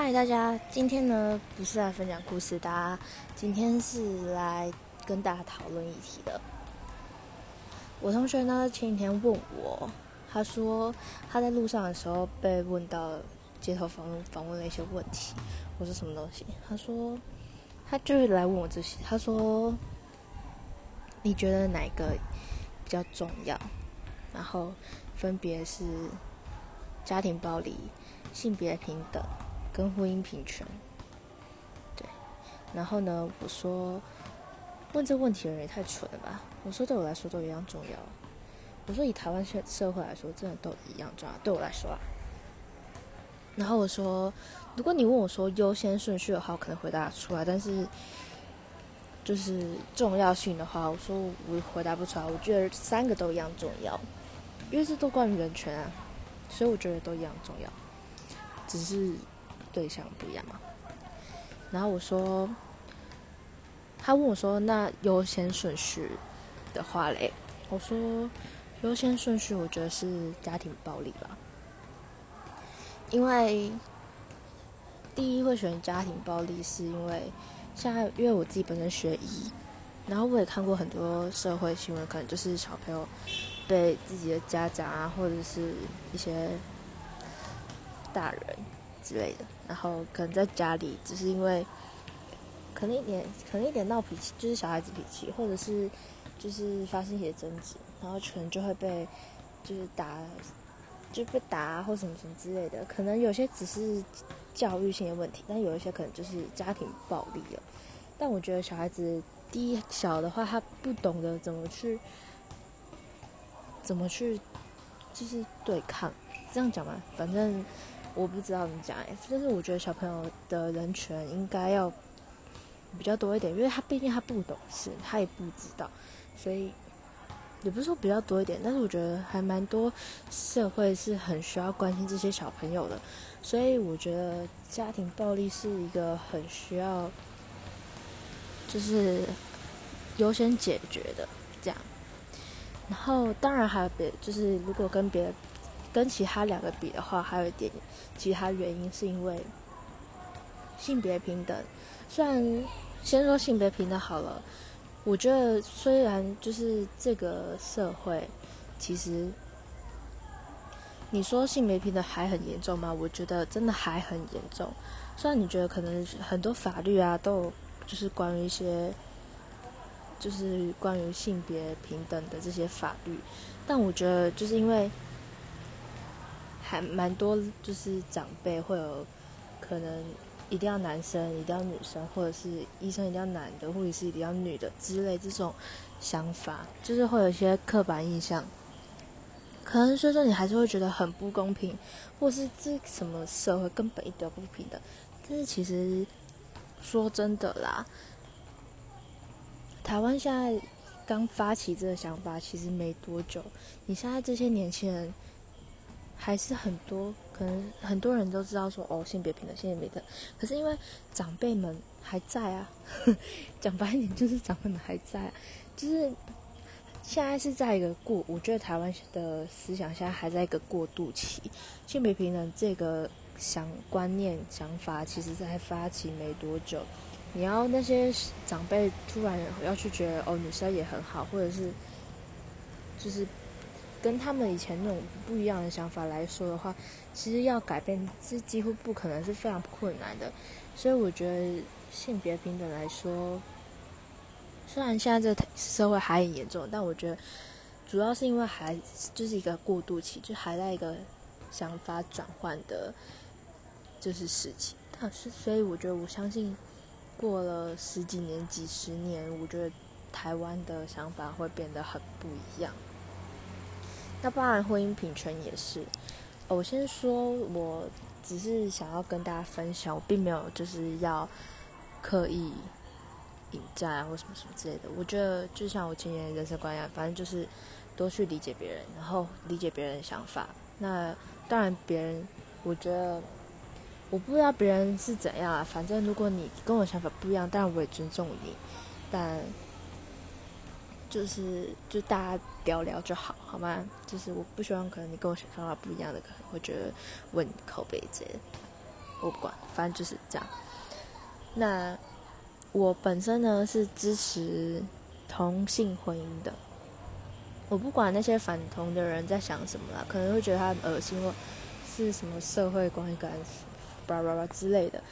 嗨，大家，今天呢不是来分享故事，大家今天是来跟大家讨论议题的。我同学呢前几天问我，他说他在路上的时候被问到街头访问访问了一些问题，我说什么东西？他说他就是来问我这些，他说你觉得哪个比较重要？然后分别是家庭暴力、性别平等。跟婚姻平权，对，然后呢？我说问这问题的人也太蠢了吧！我说对我来说都一样重要。我说以台湾社社会来说，真的都一样重要。对我来说啊。然后我说，如果你问我说优先顺序的话，我可能回答出来。但是就是重要性的话，我说我回答不出来。我觉得三个都一样重要，因为这都关于人权啊，所以我觉得都一样重要，只是。对象不一样嘛，然后我说，他问我说：“那优先顺序的话嘞？”我说：“优先顺序，我觉得是家庭暴力吧，因为第一会选家庭暴力，是因为现在因为我自己本身学医，然后我也看过很多社会新闻，可能就是小朋友被自己的家长啊，或者是一些大人。”之类的，然后可能在家里只是因为，可能一点，可能一点闹脾气，就是小孩子脾气，或者是就是发生一些争执，然后可能就会被就是打，就被打或什么什么之类的。可能有些只是教育性的问题，但有一些可能就是家庭暴力了。但我觉得小孩子第一小的话，他不懂得怎么去怎么去就是对抗，这样讲嘛，反正。我不知道怎么讲哎，但是我觉得小朋友的人权应该要比较多一点，因为他毕竟他不懂事，他也不知道，所以也不是说比较多一点，但是我觉得还蛮多社会是很需要关心这些小朋友的，所以我觉得家庭暴力是一个很需要就是优先解决的这样，然后当然还有别，就是如果跟别的。跟其他两个比的话，还有一点其他原因，是因为性别平等。虽然先说性别平等好了，我觉得虽然就是这个社会，其实你说性别平等还很严重吗？我觉得真的还很严重。虽然你觉得可能很多法律啊，都就是关于一些就是关于性别平等的这些法律，但我觉得就是因为。还蛮多，就是长辈会有可能一定要男生，一定要女生，或者是医生一定要男的，护士一定要女的之类这种想法，就是会有一些刻板印象。可能所以说你还是会觉得很不公平，或是这什么社会根本一点不平等。但是其实说真的啦，台湾现在刚发起这个想法，其实没多久，你现在这些年轻人。还是很多，可能很多人都知道说哦，性别平等，性别平等。可是因为长辈们还在啊，讲白一点就是长辈们还在，就是现在是在一个过，我觉得台湾的思想现在还在一个过渡期。性别平等这个想观念想法，其实在发起没多久，你要那些长辈突然要去觉得哦，女生也很好，或者是就是。跟他们以前那种不一样的想法来说的话，其实要改变是几乎不可能，是非常困难的。所以我觉得性别平等来说，虽然现在这社会还很严重，但我觉得主要是因为还就是一个过渡期，就还在一个想法转换的，就是时期。但是，所以我觉得我相信过了十几年、几十年，我觉得台湾的想法会变得很不一样。那当然，婚姻平权也是。我先说，我只是想要跟大家分享，我并没有就是要刻意引战啊，或什么什么之类的。我觉得就像我今年人生观一样，反正就是多去理解别人，然后理解别人的想法。那当然，别人我觉得我不知道别人是怎样啊。反正如果你跟我想法不一样，当然我也尊重你。但就是就大家聊聊就好，好吗？就是我不希望可能你跟我想法不一样的，可能会觉得问口碑之类的。我不管，反正就是这样。那我本身呢是支持同性婚姻的，我不管那些反同的人在想什么啦，可能会觉得他恶心或是什么社会观感，叭叭叭之类的。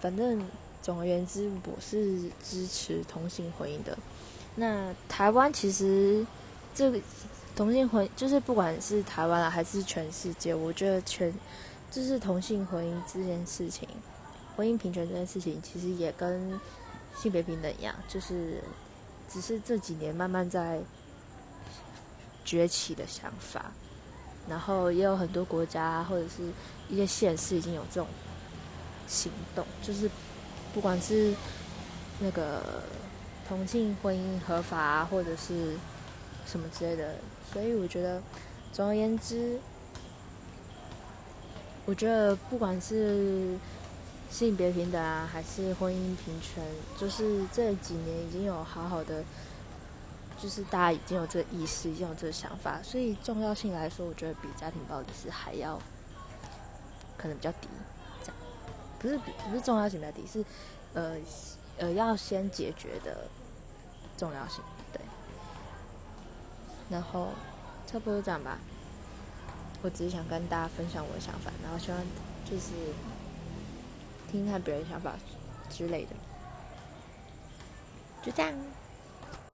反正总而言之，我是支持同性婚姻的。那台湾其实这个同性婚，就是不管是台湾啊还是全世界，我觉得全就是同性婚姻这件事情。婚姻平权这件事情，其实也跟性别平等一样，就是只是这几年慢慢在崛起的想法。然后也有很多国家或者是一些县市已经有这种行动，就是不管是那个同性婚姻合法，或者是什么之类的。所以我觉得，总而言之，我觉得不管是。性别平等啊，还是婚姻平权，就是这几年已经有好好的，就是大家已经有这个意识，已经有这个想法，所以重要性来说，我觉得比家庭暴力是还要可能比较低，这样不是不是重要性比较低，是呃呃要先解决的重要性，对。然后差不多这样吧，我只是想跟大家分享我的想法，然后希望就是。听看别人想法之类的，就这样。